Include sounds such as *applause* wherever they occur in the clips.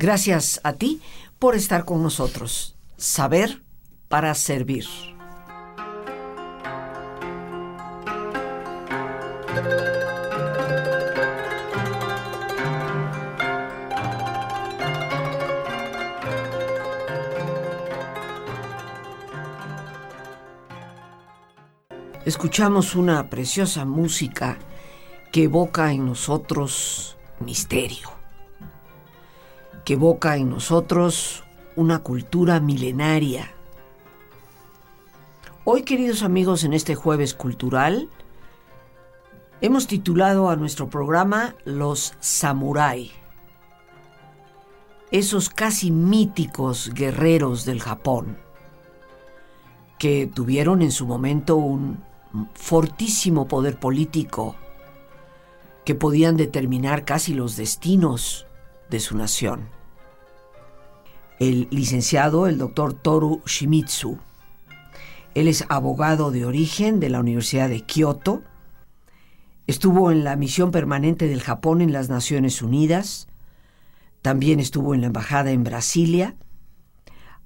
Gracias a ti por estar con nosotros. Saber para servir. Escuchamos una preciosa música que evoca en nosotros misterio, que evoca en nosotros una cultura milenaria. Hoy, queridos amigos, en este jueves cultural, hemos titulado a nuestro programa Los Samurai, esos casi míticos guerreros del Japón, que tuvieron en su momento un fortísimo poder político, que podían determinar casi los destinos de su nación. El licenciado, el doctor Toru Shimizu, él es abogado de origen de la Universidad de Kioto, estuvo en la misión permanente del Japón en las Naciones Unidas, también estuvo en la embajada en Brasilia,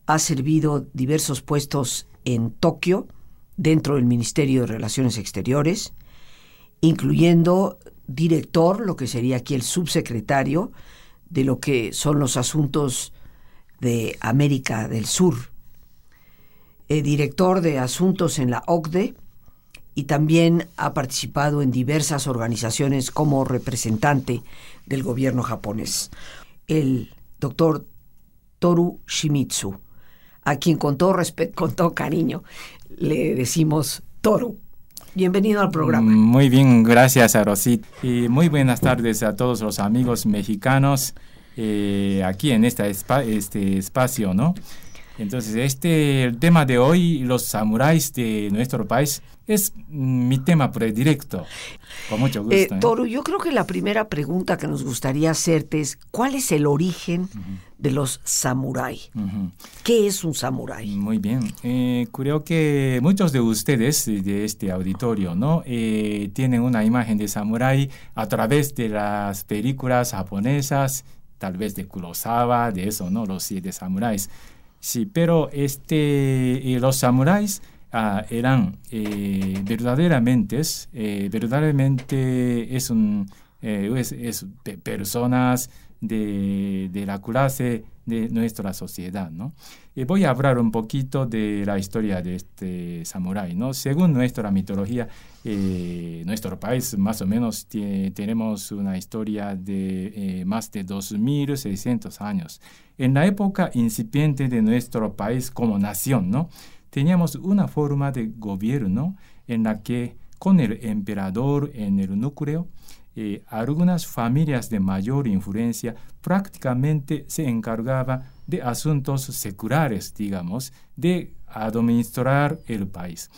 ha servido diversos puestos en Tokio, dentro del Ministerio de Relaciones Exteriores, incluyendo director, lo que sería aquí el subsecretario, de lo que son los asuntos de América del Sur, eh, director de asuntos en la OCDE y también ha participado en diversas organizaciones como representante del gobierno japonés. El doctor Toru Shimizu, a quien con todo respeto, con todo cariño, le decimos Toru. Bienvenido al programa. Muy bien, gracias a. Y muy buenas tardes a todos los amigos mexicanos eh, aquí en esta este espacio, ¿no? Entonces, este el tema de hoy, los samuráis de nuestro país, es mi tema predilecto. Con mucho gusto. Eh, ¿eh? Toru, yo creo que la primera pregunta que nos gustaría hacerte es, ¿cuál es el origen de los samuráis? ¿Qué es un samurái? Muy bien. Eh, creo que muchos de ustedes de este auditorio, ¿no? tienen una imagen de samurái a través de las películas japonesas, tal vez de Kurosawa, de eso, ¿no? Los siete samuráis. Sí, pero este, los samuráis ah, eran eh, verdaderamente, eh, verdaderamente es, un, eh, es, personas de, de, la clase de nuestra sociedad. ¿no? Y voy a hablar un poquito de la historia de este samurái. ¿no? Según nuestra mitología, nuestro país más o menos tenemos una historia de más de 2.600 años. En la época incipiente de nuestro país como nación, ¿no? Teníamos una forma de gobierno en la que con el emperador en el núcleo, eh, algunas familias de mayor influencia prácticamente se encargaban de asuntos seculares, digamos, de administrar el país.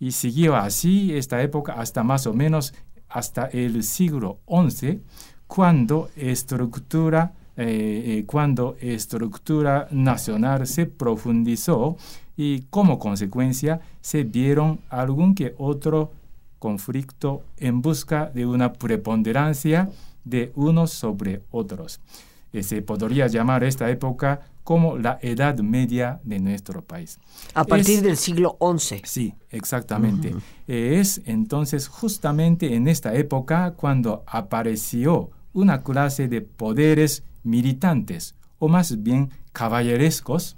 Y siguió así esta época hasta más o menos hasta el siglo XI, cuando estructura eh, eh, cuando estructura nacional se profundizó y como consecuencia se vieron algún que otro conflicto en busca de una preponderancia de unos sobre otros. Eh, se podría llamar esta época como la Edad Media de nuestro país. A partir del siglo XI. Sí, exactamente. es entonces justamente en esta época cuando apareció una clase de poderes militantes, o más bien caballerescos,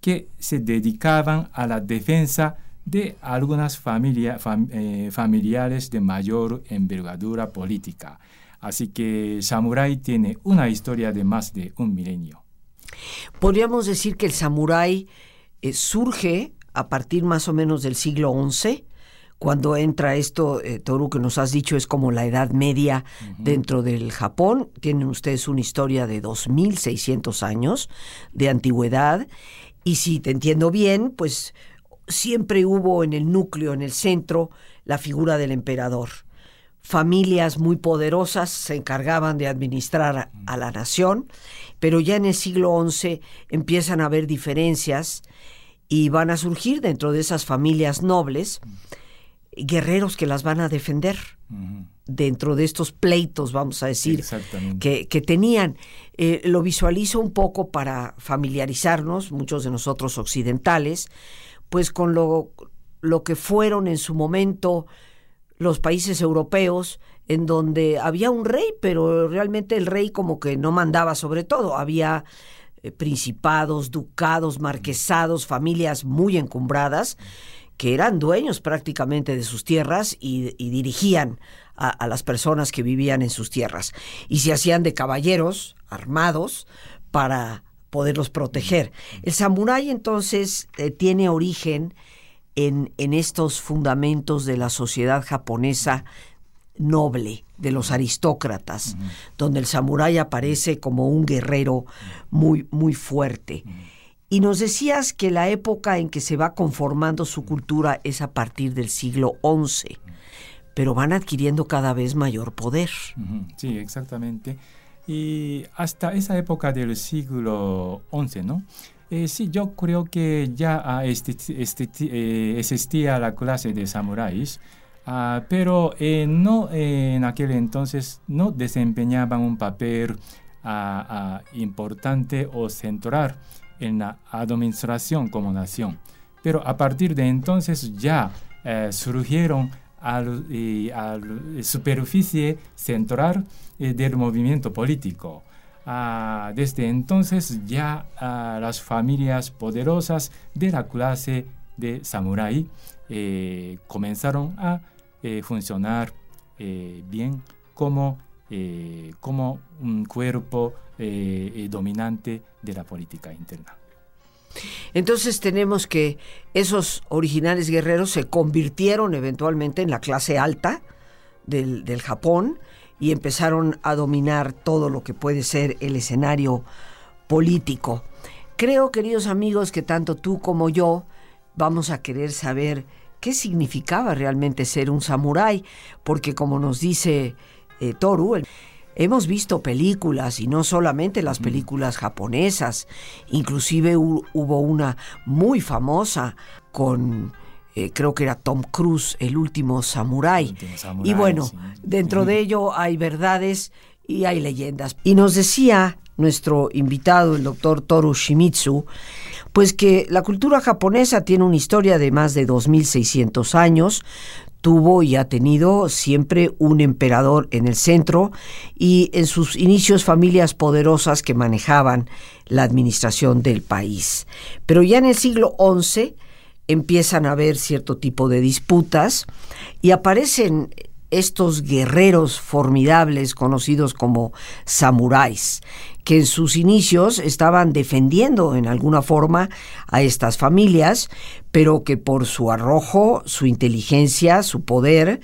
que se dedicaban a la defensa de algunas eh, familiares de mayor envergadura política. Así que Samurai tiene una historia de más de un milenio. Podríamos decir que el samurái eh, surge a partir más o menos del siglo XI, cuando entra esto, eh, Toru, que nos has dicho, es como la Edad Media dentro del Japón. Tienen ustedes una historia de 2.600 años de antigüedad. Y si te entiendo bien, pues siempre hubo en el núcleo, en el centro, la figura del emperador. Familias muy poderosas se encargaban de administrar a, la nación, pero ya en el siglo XI empiezan a haber diferencias y van a surgir dentro de esas familias nobles guerreros que las van a defender. dentro de estos pleitos, vamos a decir, que, que, tenían. Eh, lo visualizo un poco para familiarizarnos, muchos de nosotros occidentales, pues con lo, lo que fueron en su momento los países europeos, en donde había un rey, pero realmente el rey como que no mandaba sobre todo, había eh, principados, ducados, marquesados, familias muy encumbradas que eran dueños prácticamente de sus tierras y, dirigían a, las personas que vivían en sus tierras. Y se hacían de caballeros armados para poderlos proteger. El samurái entonces eh, tiene origen en, en estos fundamentos de la sociedad japonesa noble, de los aristócratas, donde el samurái aparece como un guerrero muy, muy fuerte. Y nos decías que la época en que se va conformando su cultura es a partir del siglo XI, pero van adquiriendo cada vez mayor poder. Sí, exactamente. Y hasta esa época del siglo XI, ¿no? Eh, sí, yo creo que ya este, este, eh, existía la clase de samuráis, ah, pero eh, no en aquel entonces no desempeñaban un papel ah, ah, importante o central en la administración como nación. Pero a partir de entonces ya surgieron a la superficie central eh, del movimiento político. Ah, desde entonces ya ah, las familias poderosas de la clase de samurái eh, comenzaron a funcionar bien como, como un cuerpo dominante de la política interna. Entonces tenemos que esos originales guerreros se convirtieron eventualmente en la clase alta del, Japón y empezaron a dominar todo lo que puede ser el escenario político. Creo, queridos amigos, que tanto tú como yo vamos a querer saber qué significaba realmente ser un samurái, porque como nos dice eh, Toru, Hemos visto películas y no solamente las películas japonesas, inclusive hubo una muy famosa con eh, creo que era Tom Cruise, el último samurái. Y bueno, dentro de ello hay verdades y hay leyendas. Y nos decía nuestro invitado, el doctor Toru Shimizu, pues que la cultura japonesa tiene una historia de más de 2.600 años, tuvo y ha tenido siempre un emperador en el centro y en sus inicios familias poderosas que manejaban la administración del país. Pero ya en el siglo XI empiezan a haber cierto tipo de disputas y aparecen estos guerreros formidables conocidos como samuráis, que en sus inicios estaban defendiendo en alguna forma a estas familias, pero que por su arrojo, su inteligencia, su poder,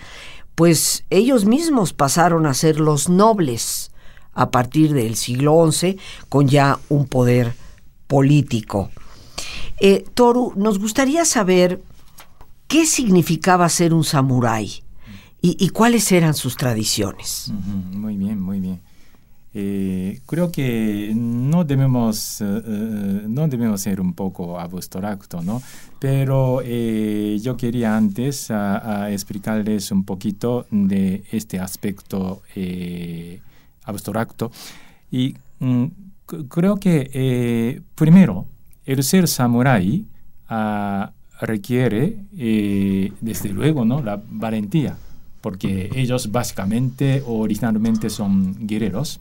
pues ellos mismos pasaron a ser los nobles a partir del siglo XI con ya un poder político. Eh, Toru, nos gustaría saber qué significaba ser un samurái y, cuáles eran sus tradiciones. Muy bien, muy bien. Eh, creo que no debemos, eh, eh, no debemos ser un poco abstracto, ¿no? Pero yo quería antes explicarles un poquito de este aspecto abstracto. Y mm, creo que primero, el ser samurái ah, requiere, desde luego, ¿no? la valentía, porque ellos básicamente originalmente son guerreros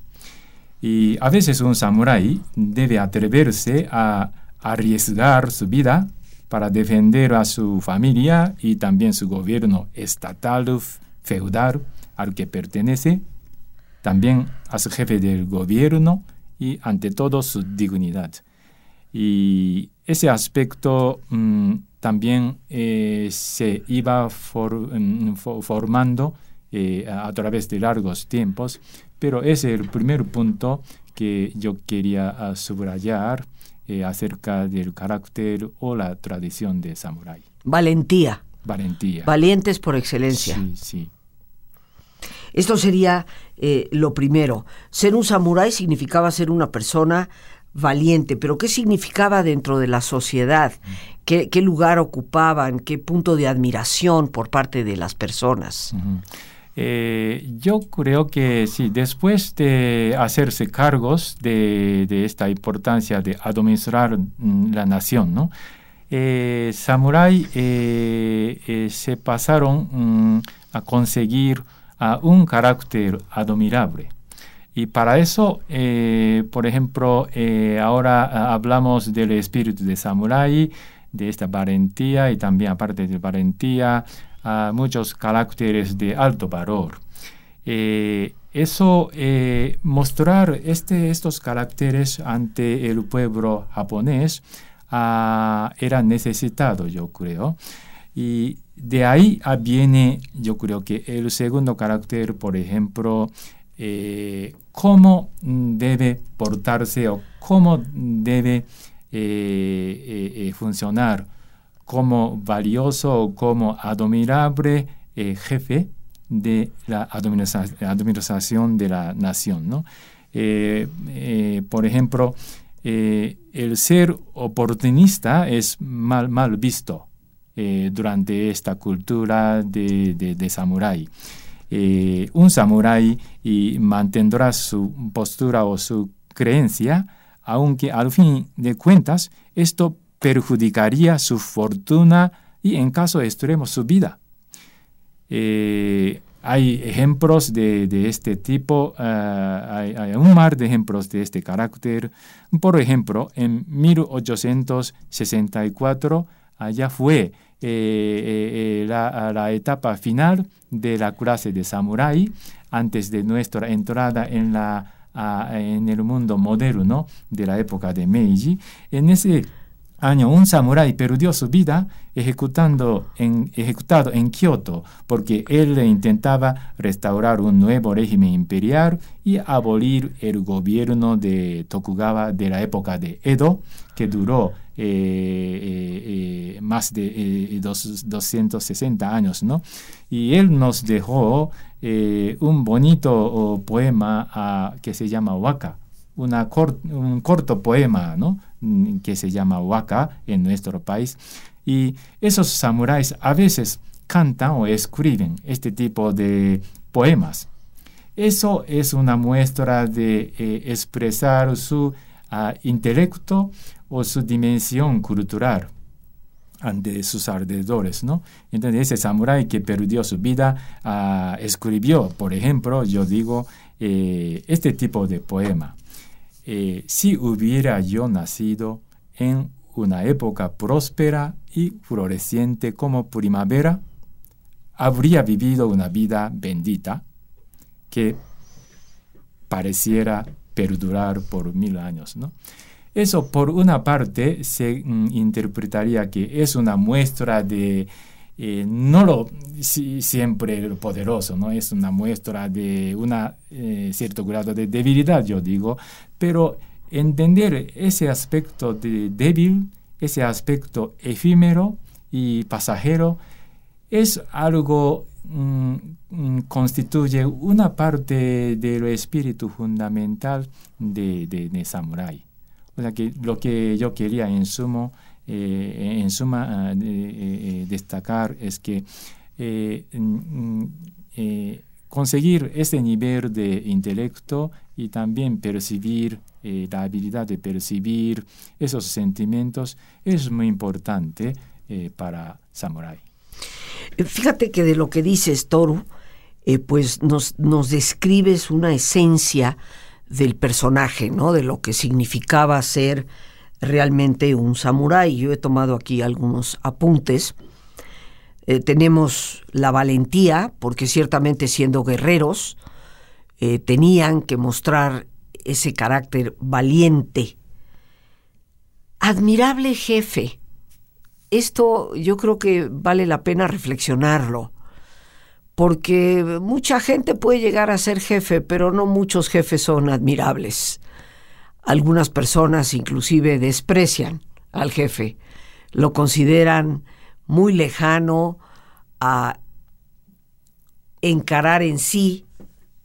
y a veces un samurái debe atreverse a arriesgar su vida para defender a su familia y también su gobierno estatal, feudal al que pertenece, también a su jefe del gobierno y ante todo su dignidad. Y ese aspecto mm, también eh, se iba mm, formando eh, a través de largos tiempos pero ese es el primer punto que yo quería ah, subrayar eh, acerca del carácter o la tradición de samurái. Valentía. Valentía. Valientes por excelencia. Sí, sí. Esto sería eh, lo primero. Ser un samurái significaba ser una persona valiente, pero ¿qué significaba dentro de la sociedad? ¿Qué, lugar ocupaban? ¿Qué punto de admiración por parte de las personas? Eh, yo creo que sí, después de hacerse cargos de, esta importancia de administrar mm, la nación, ¿no? Eh, samurái eh, se pasaron mm, a conseguir un carácter admirable. Y para eso, por ejemplo, ahora hablamos del espíritu de samurái, de esta valentía y también aparte de valentía, a muchos caracteres de alto valor. Eh, eso, eh, mostrar este, estos caracteres ante el pueblo japonés ah, era necesitado, yo creo. Y de ahí viene, yo creo que el segundo carácter, por ejemplo, eh, cómo debe portarse o cómo debe funcionar como valioso o como admirable eh, jefe de la administración de la nación. ¿no? Eh, eh, por ejemplo, el ser oportunista es mal, visto durante esta cultura de, de, samurái. Un samurái mantendrá su postura o su creencia, aunque al fin de cuentas esto perjudicaría su fortuna y en caso extremo su vida. Eh, hay ejemplos de, este tipo, eh, hay, un mar de ejemplos de este carácter. Por ejemplo, en 1864, allá fue eh, la, la, etapa final de la clase de samurái, antes de nuestra entrada en, la, en el mundo moderno de la época de Meiji. En ese año un samurái perdió su vida ejecutando ejecutado en Kioto porque él intentaba restaurar un nuevo régimen imperial y abolir el gobierno de Tokugawa de la época de Edo, que duró eh, eh, eh, más de 260 años. ¿no? Y él nos dejó un bonito oh, poema ah, que se llama Waka un corto poema ¿no? Mm, que se llama Waka en nuestro país. Y esos samuráis a veces cantan o escriben este tipo de poemas. Eso es una muestra de eh, expresar su ah, intelecto o su dimensión cultural ante sus alrededores, ¿no? Entonces ese samurái que perdió su vida ah, escribió, por ejemplo, yo digo, eh, este tipo de poema. Eh, si hubiera yo nacido en una época próspera y floreciente como primavera, habría vivido una vida bendita que pareciera perdurar por mil años. ¿no? Eso por una parte se mm, interpretaría que es una muestra de eh, no lo siempre poderoso, ¿no? Es una muestra de un eh, cierto grado de debilidad, yo digo, pero entender ese aspecto de débil, ese aspecto efímero y pasajero, es algo mm, mm, constituye una parte del espíritu fundamental de, de, Samurai. O sea que lo que yo quería en sumo eh, en suma ah, eh, destacar es que eh, mm, conseguir ese nivel de intelecto y también percibir la habilidad de percibir esos sentimientos es muy importante para Samurai. Fíjate que de lo que dices, Toru, pues nos, nos describes una esencia del personaje, ¿no? De lo que significaba ser realmente un samurái. Yo he tomado aquí algunos apuntes. Eh, tenemos la valentía, porque ciertamente siendo guerreros, eh, tenían que mostrar ese carácter valiente. Admirable jefe. Esto yo creo que vale la pena reflexionarlo, porque mucha gente puede llegar a ser jefe, pero no muchos jefes son admirables. Algunas personas inclusive desprecian al jefe, lo consideran muy lejano a encarar en sí,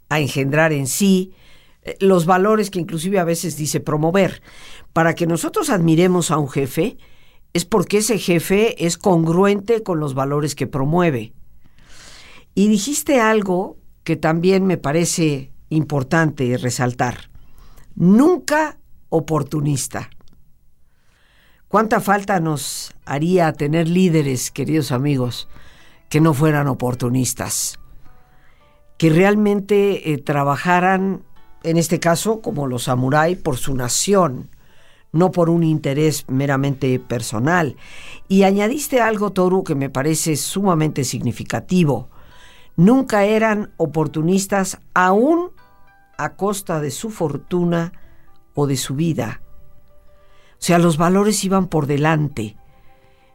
a engendrar en sí eh, los valores que inclusive a veces dice promover. Para que nosotros admiremos a un jefe es porque ese jefe es congruente con los valores que promueve. Y dijiste algo que también me parece importante resaltar. Nunca oportunista. ¿Cuánta falta nos haría tener líderes, queridos amigos, que no fueran oportunistas? Que realmente eh, trabajaran, en este caso, como los samuráis, por su nación, no por un interés meramente personal. Y añadiste algo, Toru, que me parece sumamente significativo. Nunca eran oportunistas aún a costa de su fortuna o de su vida. O sea, los valores iban por delante.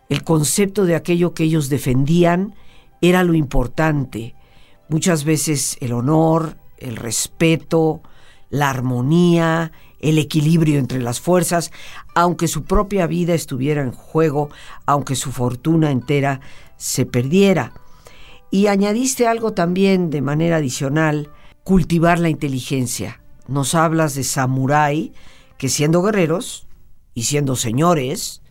El concepto de aquello que ellos defendían era lo importante. Muchas veces el honor, el respeto, la armonía, el equilibrio entre las fuerzas, aunque su propia vida estuviera en juego, aunque su fortuna entera se perdiera. Y añadiste algo también de manera adicional, cultivar la inteligencia. Nos hablas de samurái que siendo guerreros y siendo señores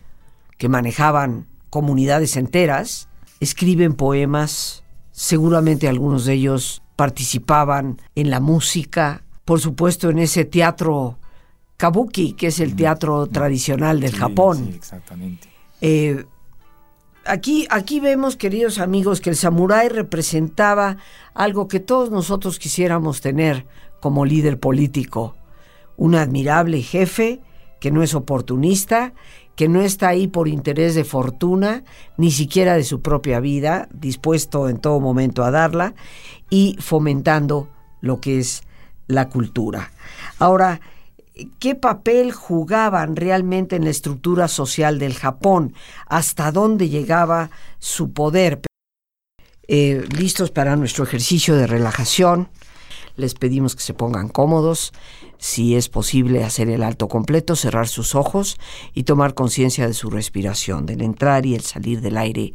que manejaban comunidades enteras, escriben poemas, seguramente algunos de ellos participaban en la música, por supuesto en ese teatro kabuki, que es el teatro tradicional del Japón. Sí, exactamente. Eh, aquí, aquí vemos, queridos amigos, que el samurái representaba algo que todos nosotros quisiéramos tener como líder político. Un admirable jefe que no es oportunista, que no está ahí por interés de fortuna, ni siquiera de su propia vida, dispuesto en todo momento a darla y fomentando lo que es la cultura. Ahora, ¿qué papel jugaban realmente en la estructura social del Japón? ¿Hasta dónde llegaba su poder? Eh, listos para nuestro ejercicio de relajación. Les pedimos que se pongan cómodos, si es posible hacer el alto completo, cerrar sus ojos y tomar conciencia de su respiración, del entrar y el salir del aire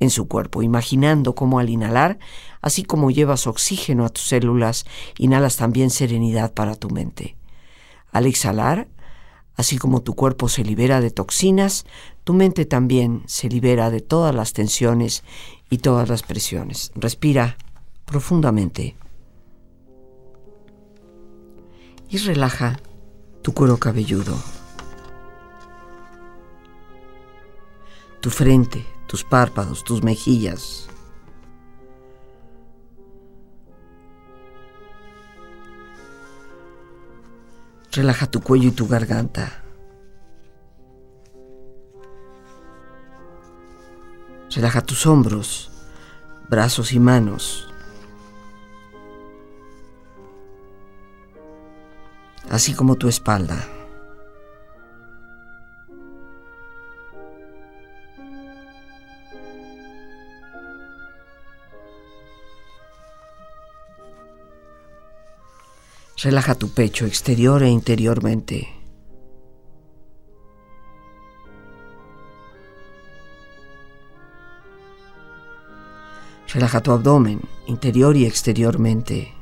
en su cuerpo, imaginando cómo al inhalar, así como llevas oxígeno a tus células, inhalas también serenidad para tu mente. Al exhalar, así como tu cuerpo se libera de toxinas, tu mente también se libera de todas las tensiones y todas las presiones. Respira profundamente. Y relaja tu cuero cabelludo, tu frente, tus párpados, tus mejillas. Relaja tu cuello y tu garganta. Relaja tus hombros, brazos y manos. Así como tu espalda. Relaja tu pecho exterior e interiormente. Relaja tu abdomen interior y exteriormente.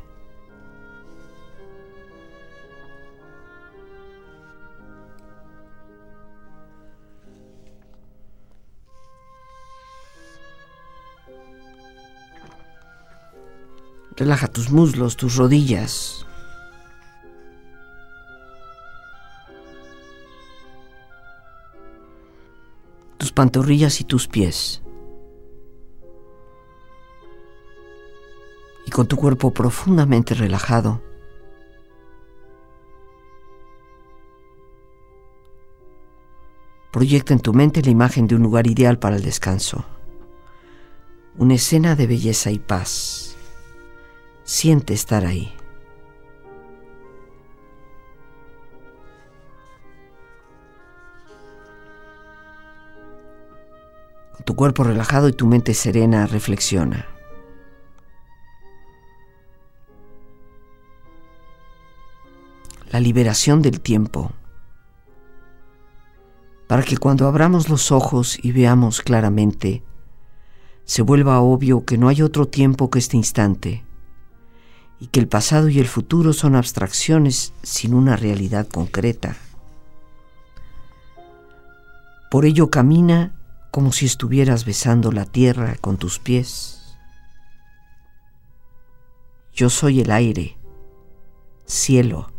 Relaja tus muslos, tus rodillas. Tus pantorrillas y tus pies. Y con tu cuerpo profundamente relajado, proyecta en tu mente la imagen de un lugar ideal para el descanso. Una escena de belleza y paz siente estar ahí. Con tu cuerpo relajado y tu mente serena, reflexiona. La liberación del tiempo para que cuando abramos los ojos y veamos claramente, se vuelva obvio que no hay otro tiempo que este instante y que el pasado y el futuro son abstracciones sin una realidad concreta. Por ello camina como si estuvieras besando la tierra con tus pies. Yo soy el aire, cielo,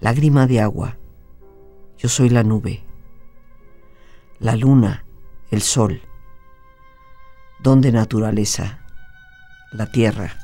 lágrima de agua. Yo soy la nube, la luna, el sol, don de naturaleza, la tierra,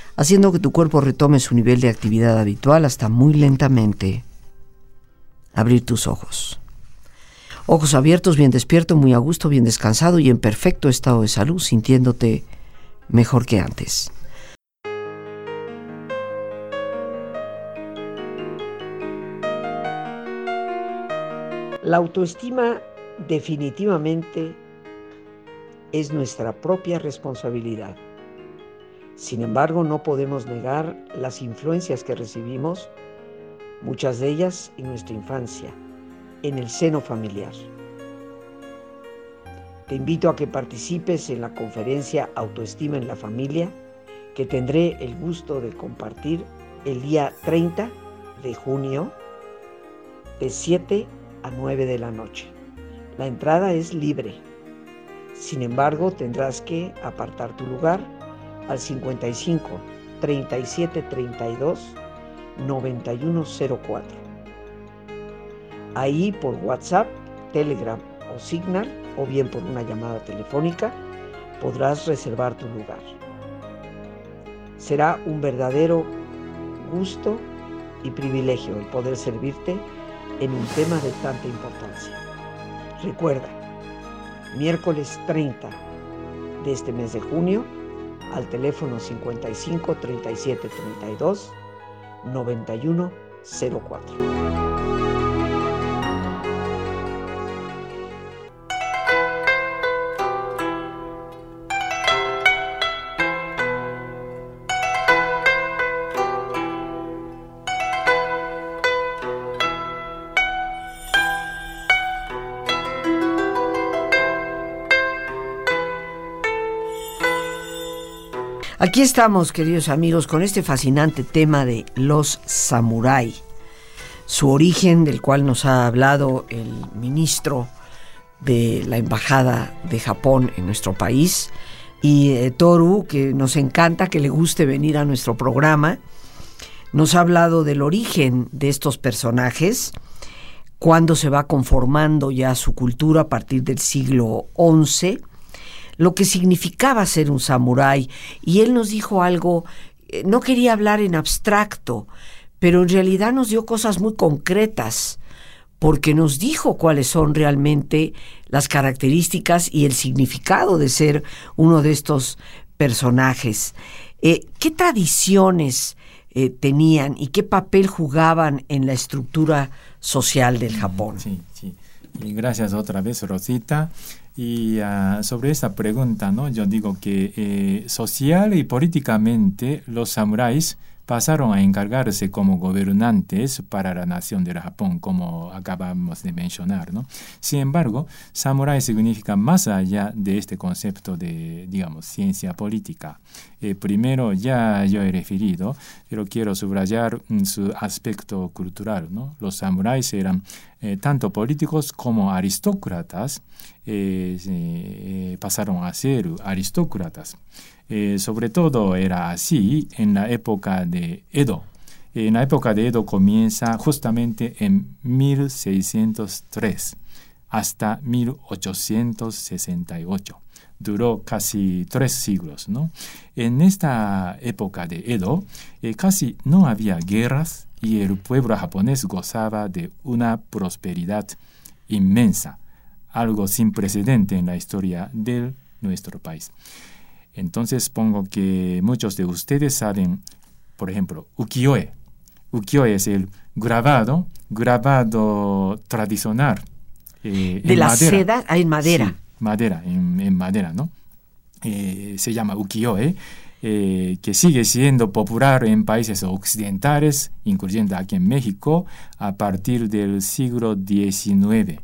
haciendo que tu cuerpo retome su nivel de actividad habitual hasta muy lentamente abrir tus ojos. Ojos abiertos, bien despierto, muy a gusto, bien descansado y en perfecto estado de salud, sintiéndote mejor que antes. La autoestima definitivamente es nuestra propia responsabilidad. Sin embargo, no podemos negar las influencias que recibimos, muchas de ellas en nuestra infancia, en el seno familiar. Te invito a que participes en la conferencia Autoestima en la Familia, que tendré el gusto de compartir el día 30 de junio de 7 a 9 de la noche. La entrada es libre. Sin embargo, tendrás que apartar tu lugar al 55 37 32 9104. Ahí por WhatsApp, Telegram o Signal o bien por una llamada telefónica podrás reservar tu lugar. Será un verdadero gusto y privilegio el poder servirte en un tema de tanta importancia. Recuerda, miércoles 30 de este mes de junio, al teléfono 55 37 32 91 04. Aquí estamos, queridos amigos, con este fascinante tema de los samurái. Su origen, del cual nos ha hablado el ministro de la Embajada de Japón en nuestro país, y eh, Toru, que nos encanta que le guste venir a nuestro programa, nos ha hablado del origen de estos personajes, cuándo se va conformando ya su cultura a partir del siglo XI, lo que significaba ser un samurái. Y él nos dijo algo, eh, no quería hablar en abstracto, pero en realidad nos dio cosas muy concretas, porque nos dijo cuáles son realmente las características y el significado de ser uno de estos personajes. Eh, ¿Qué tradiciones eh, tenían y qué papel jugaban en la estructura social del Japón? Sí, sí. Y gracias otra vez, Rosita. Y ah, sobre esa pregunta, ¿no? yo digo que eh, social y políticamente los samuráis pasaron a encargarse como gobernantes para la nación del Japón, como acabamos de mencionar. ¿no? Sin embargo, samurái significa más allá de este concepto de, digamos, ciencia política. Eh, primero, ya yo he referido, pero quiero subrayar mm, su aspecto cultural. ¿no? Los samuráis eran eh, tanto políticos como aristócratas, eh, pasaron a ser aristócratas. Eh, sobre todo era así en la época de Edo. En la época de Edo comienza justamente en 1603 hasta 1868. Duró casi tres siglos. ¿no? En esta época de Edo eh, casi no había guerras y el pueblo japonés gozaba de una prosperidad inmensa, algo sin precedente en la historia de nuestro país. Entonces pongo que muchos de ustedes saben, por ejemplo, ukiyo-e. Ukiyo-e es el grabado, grabado tradicional. Eh, de la seda ah, en madera. madera, en, madera, ¿no? Eh, se llama ukiyo-e. eh, que sigue siendo popular en países occidentales, incluyendo aquí en México, a partir del siglo XIX.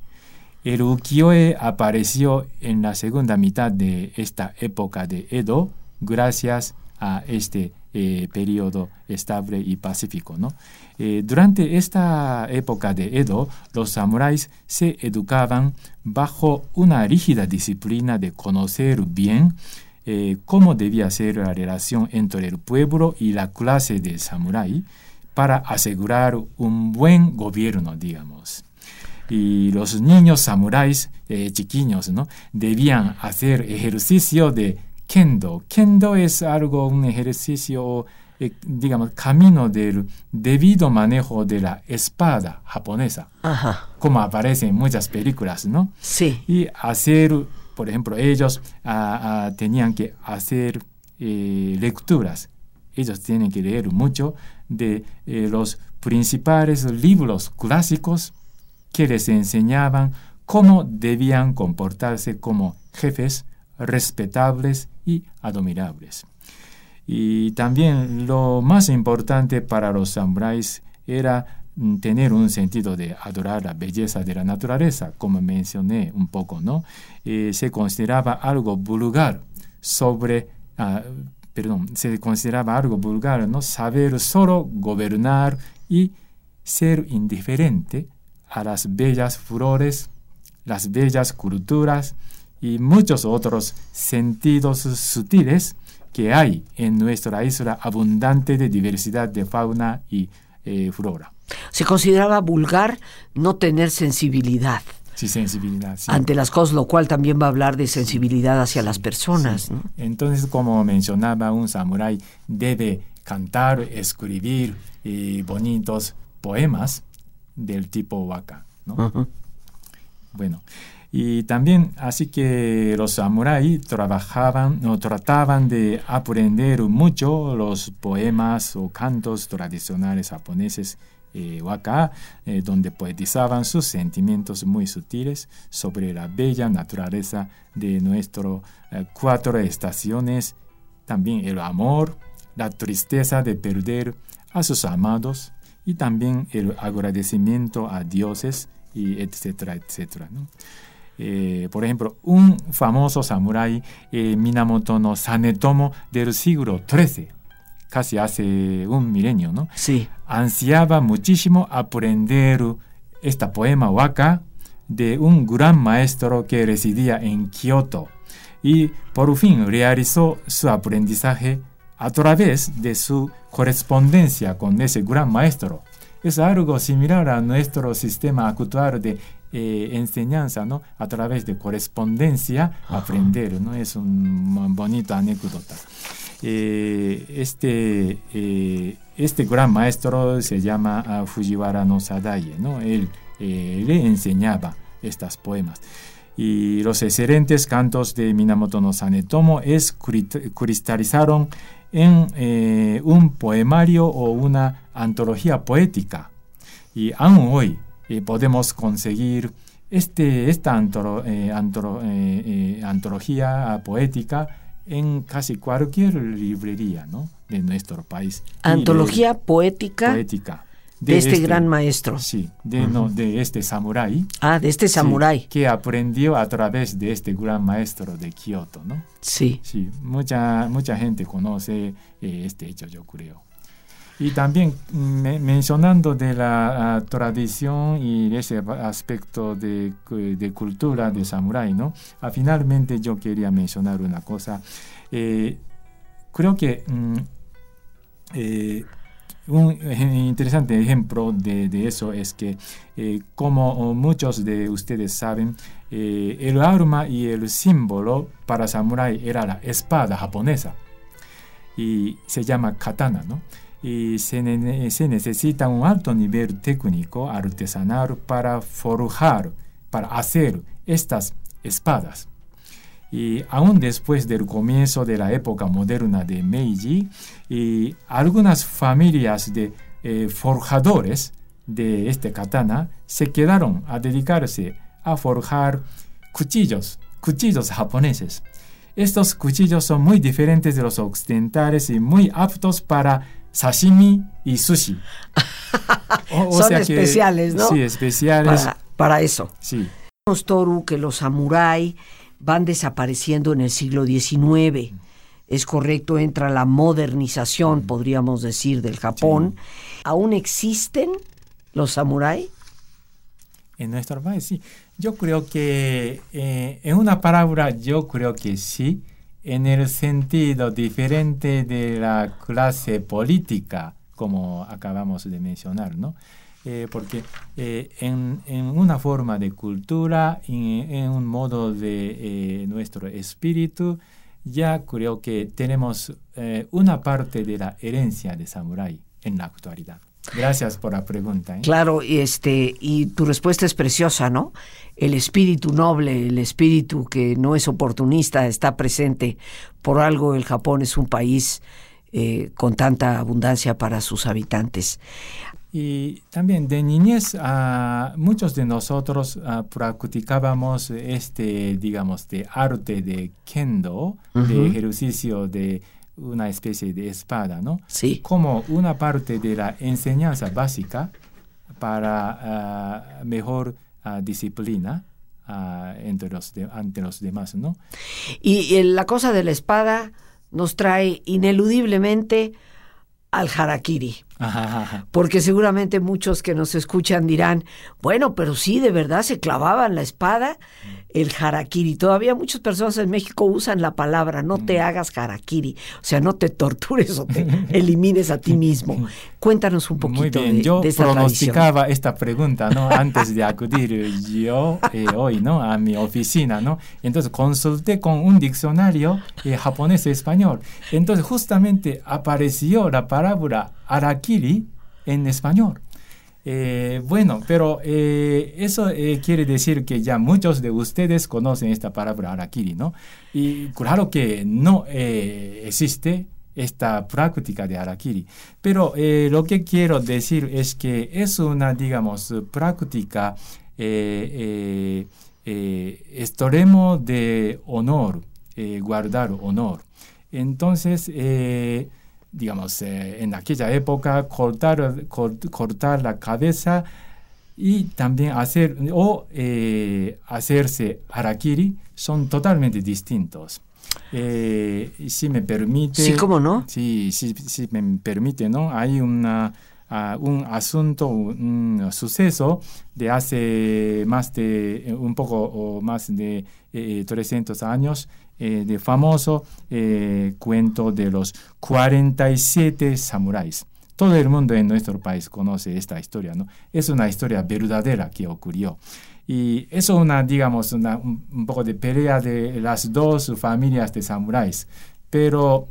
El ukiyo-e apareció en la segunda mitad de esta época de Edo gracias a este eh, periodo estable y pacífico. Eh, durante esta época de Edo, los samuráis se educaban bajo una rígida disciplina de conocer bien eh, cómo debía ser la relación entre el pueblo y la clase de samurái para asegurar un buen gobierno, digamos. Y los niños samuráis eh, chiquiños ¿no? debían hacer ejercicio de kendo. Kendo es algo, un ejercicio, eh, digamos, camino del debido manejo de la espada japonesa, como aparece en muchas películas, ¿no? Sí. Y hacer por ejemplo, ellos ah, ah, tenían que hacer eh, lecturas. Ellos tienen que leer mucho de eh, los principales libros clásicos que les enseñaban cómo debían comportarse como jefes respetables y admirables. Y también lo más importante para los samuráis era Mm, tener un sentido de adorar la belleza de la naturaleza, como mencioné un poco, ¿no? Eh, se consideraba algo vulgar sobre, ah, perdón, se consideraba algo vulgar, ¿no? Saber solo gobernar y ser indiferente a las bellas flores, las bellas culturas y muchos otros sentidos sutiles que hay en nuestra isla abundante de diversidad de fauna y eh, flora. Se consideraba vulgar no tener sensibilidad. Sí, sensibilidad. Ante las cosas, lo cual también va a hablar de sensibilidad hacia las personas. Entonces, como mencionaba, un samurái debe cantar, escribir y bonitos poemas del tipo waka. ¿no? Bueno, y también así que los samuráis trabajaban o trataban de aprender mucho los poemas o cantos tradicionales japoneses eh, waka, eh, donde poetizaban sus sentimientos muy sutiles sobre la bella naturaleza de nuestras eh, cuatro estaciones, también el amor, la tristeza de perder a sus amados y también el agradecimiento a dioses, y etcétera, etcétera. por ejemplo, un famoso samurái, Minamoto no Sanetomo del siglo XIII, casi hace un milenio, ¿no? Sí. Ansiaba muchísimo aprender este poema waka de un gran maestro que residía en Kioto y por fin realizó su aprendizaje a través de su correspondencia con ese gran maestro. Es algo similar a nuestro sistema actual de eh, enseñanza, ¿no? A través de correspondencia, aprender, ¿no? Es un bonito anécdota. Eh, este, eh, este gran maestro se llama ah, Fujiwara no Sadaye, ¿no? Él le enseñaba estos poemas. Y los excelentes cantos de Minamoto no Sanetomo es, cristalizaron en un poemario o una antología poética. Y aún hoy podemos conseguir este, esta antología poética en casi cualquier librería ¿no? de nuestro país. Antología poética, poética de, este, este, gran maestro. Sí, de, no, de este samurái. Ah, de este samurái. que aprendió a través de este gran maestro de Kioto, ¿no? Sí. Sí, mucha, mucha gente conoce eh, este hecho, yo creo. Y también mencionando de la ah, tradición y ese aspecto de, de, cultura de samurái, ¿no? Ah, finalmente yo quería mencionar una cosa. Eh, creo que mm, eh, un interesante ejemplo de, eso es que, eh, como muchos de ustedes saben, el arma y el símbolo para samurái era la espada japonesa y se llama katana, ¿no? y se, necesita un alto nivel técnico artesanal para forjar, para hacer estas espadas. Y aún después del comienzo de la época moderna de Meiji, y algunas familias de eh, forjadores de este katana se quedaron a dedicarse a forjar cuchillos, cuchillos japoneses. estos cuchillos son muy diferentes de los occidentales y muy aptos para sashimi y sushi. *laughs* son especiales, ¿no? Sí, especiales. Para, eso. Sí. Toru, que los samuráis van desapareciendo en el siglo XIX. Es correcto, entra la modernización, podríamos decir, del Japón. ¿Aún existen los samuráis? En nuestro país, sí. Yo creo que, eh, en una palabra, yo creo que sí, en el sentido diferente de la clase política, como acabamos de mencionar, ¿no? Eh, porque eh, en, una forma de cultura, en, un modo de nuestro espíritu, ya creo que tenemos una parte de la herencia de samurái en la actualidad. Gracias por la pregunta. ¿eh? Claro, y este, y tu respuesta es preciosa, ¿no? El espíritu noble, el espíritu que no es oportunista, está presente. Por algo el Japón es un país eh, con tanta abundancia para sus habitantes. Y también de niñez, uh, muchos de nosotros uh, practicábamos este, digamos, de arte de kendo, de ejercicio de una especie de espada, ¿no? Sí. Como una parte de la enseñanza básica para ah, mejor ah, disciplina ah, entre los ante los demás, ¿no? Y, la cosa de la espada nos trae ineludiblemente al harakiri. Porque seguramente muchos que nos escuchan dirán, bueno, pero sí, de verdad se clavaban la espada el harakiri. Todavía muchas personas en México usan la palabra, no te hagas harakiri, o sea, no te tortures o te elimines a ti mismo. *laughs* Cuéntanos un poquito Muy bien. yo pronosticaba esta pregunta, ¿no? Antes de acudir yo eh, hoy, ¿no? A mi oficina, ¿no? Entonces consulté con un diccionario eh, japonés-español. Entonces justamente apareció la palabra harakiri en español. Eh, bueno, pero eh, eso eh, quiere decir que ya muchos de ustedes conocen esta palabra harakiri, ¿no? Y claro que no existe esta práctica de harakiri, pero lo que quiero decir es que es una, digamos, práctica extremo de honor, guardar honor. Entonces, digamos, eh, en aquella época, cortar, cortar la cabeza y también hacer o eh, hacerse harakiri son totalmente distintos. Eh, si me permite. Sí, ¿cómo no? Sí, sí, sí me permite, ¿no? Hay una, uh, un asunto, un, suceso de hace más de un poco o más de 300 años eh, de famoso eh, cuento de los 47 samuráis. Todo el mundo en nuestro país conoce esta historia, ¿no? Es una historia verdadera que ocurrió. Y es una, digamos, una, un, poco de pelea de las dos familias de samuráis. Pero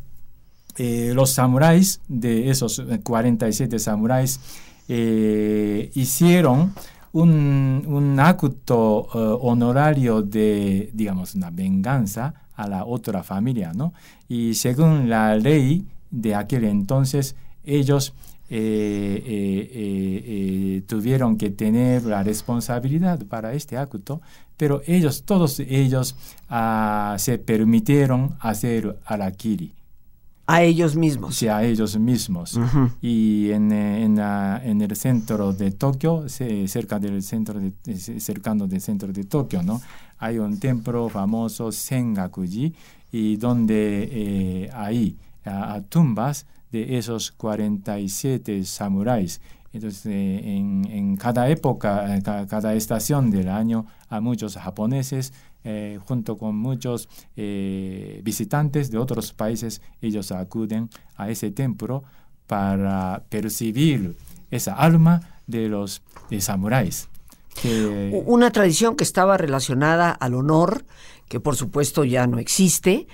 eh, los samuráis, de esos 47 samuráis, hicieron un, un acto honorario de, digamos, una venganza a la otra familia, ¿no? Y según la ley de aquel entonces, ellos eh, eh, eh, tuvieron que tener la responsabilidad para este acto, pero ellos, todos ellos, ah, se permitieron hacer arakiri. A ellos mismos. Sí, a ellos mismos. Y en, en, el centro de Tokio, cerca del centro de, cercano del centro de Tokio, ¿no? Hay un templo famoso Sengakuji y donde eh, hay tumbas de esos 47 samuráis. Entonces, eh, en, cada época, cada, cada, estación del año, a muchos japoneses, eh, junto con muchos visitantes de otros países, ellos acuden a ese templo para percibir esa alma de los samuráis. Una tradición que estaba relacionada al honor, que por supuesto ya no existe,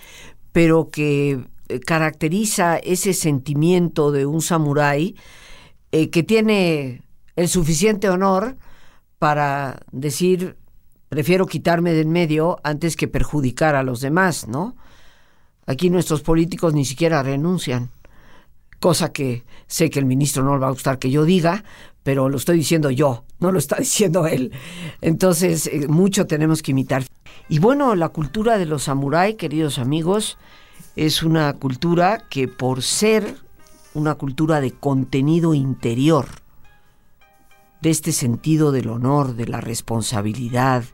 pero que eh, caracteriza ese sentimiento de un samurái eh, que tiene el suficiente honor para decir prefiero quitarme de en medio antes que perjudicar a los demás, ¿no? Aquí nuestros políticos ni siquiera renuncian, cosa que sé que el ministro no le va a gustar que yo diga, pero lo estoy diciendo yo, no lo está *laughs* diciendo él. Entonces, eh, mucho tenemos que imitar. Y bueno, la cultura de los samuráis, queridos amigos, es una cultura que por ser una cultura de contenido interior, de este sentido del honor, de la responsabilidad,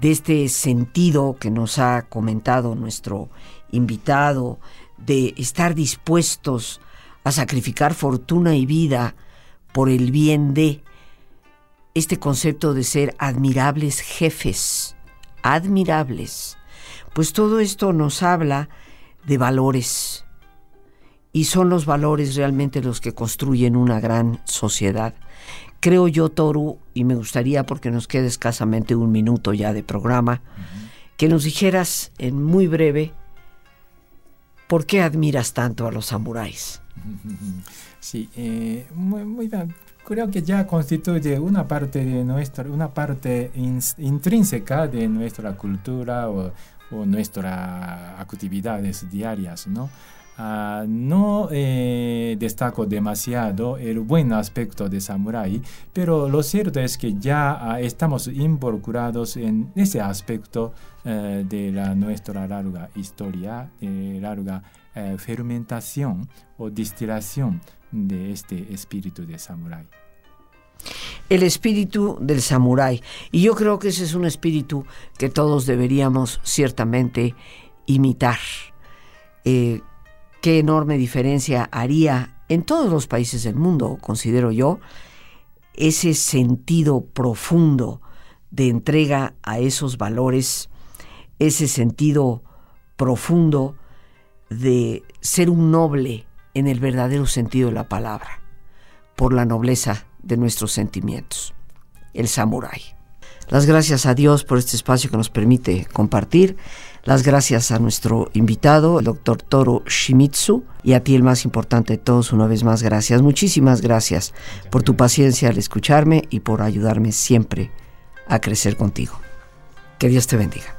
de este sentido que nos ha comentado nuestro invitado, de estar dispuestos a sacrificar fortuna y vida por el bien de este concepto de ser admirables jefes, admirables, pues todo esto nos habla de valores y son los valores realmente los que construyen una gran sociedad. Creo yo, Toru, y me gustaría, porque nos queda escasamente un minuto ya de programa, que nos dijeras en muy breve por qué admiras tanto a los samuráis. *laughs* Sí, eh, muy, bien. Creo que ya constituye una parte de nuestra, una parte intrínseca de nuestra cultura o, nuestras actividades diarias, ¿no? Ah, no eh, destaco demasiado el buen aspecto de Samurai, pero lo cierto es que ya ah, estamos involucrados en ese aspecto eh, de nuestra larga historia, de larga fermentación o destilación de este espíritu de samurái. El espíritu del samurái. Y yo creo que ese es un espíritu que todos deberíamos ciertamente imitar. Eh, qué enorme diferencia haría en todos los países del mundo, considero yo, ese sentido profundo de entrega a esos valores, ese sentido profundo de ser un noble en el verdadero sentido de la palabra, por la nobleza de nuestros sentimientos, el samurái. Las gracias a Dios por este espacio que nos permite compartir. Las gracias a nuestro invitado, el doctor Toro Shimizu, y a ti el más importante de todos, una vez más, gracias. Muchísimas gracias por tu paciencia al escucharme y por ayudarme siempre a crecer contigo. Que Dios te bendiga.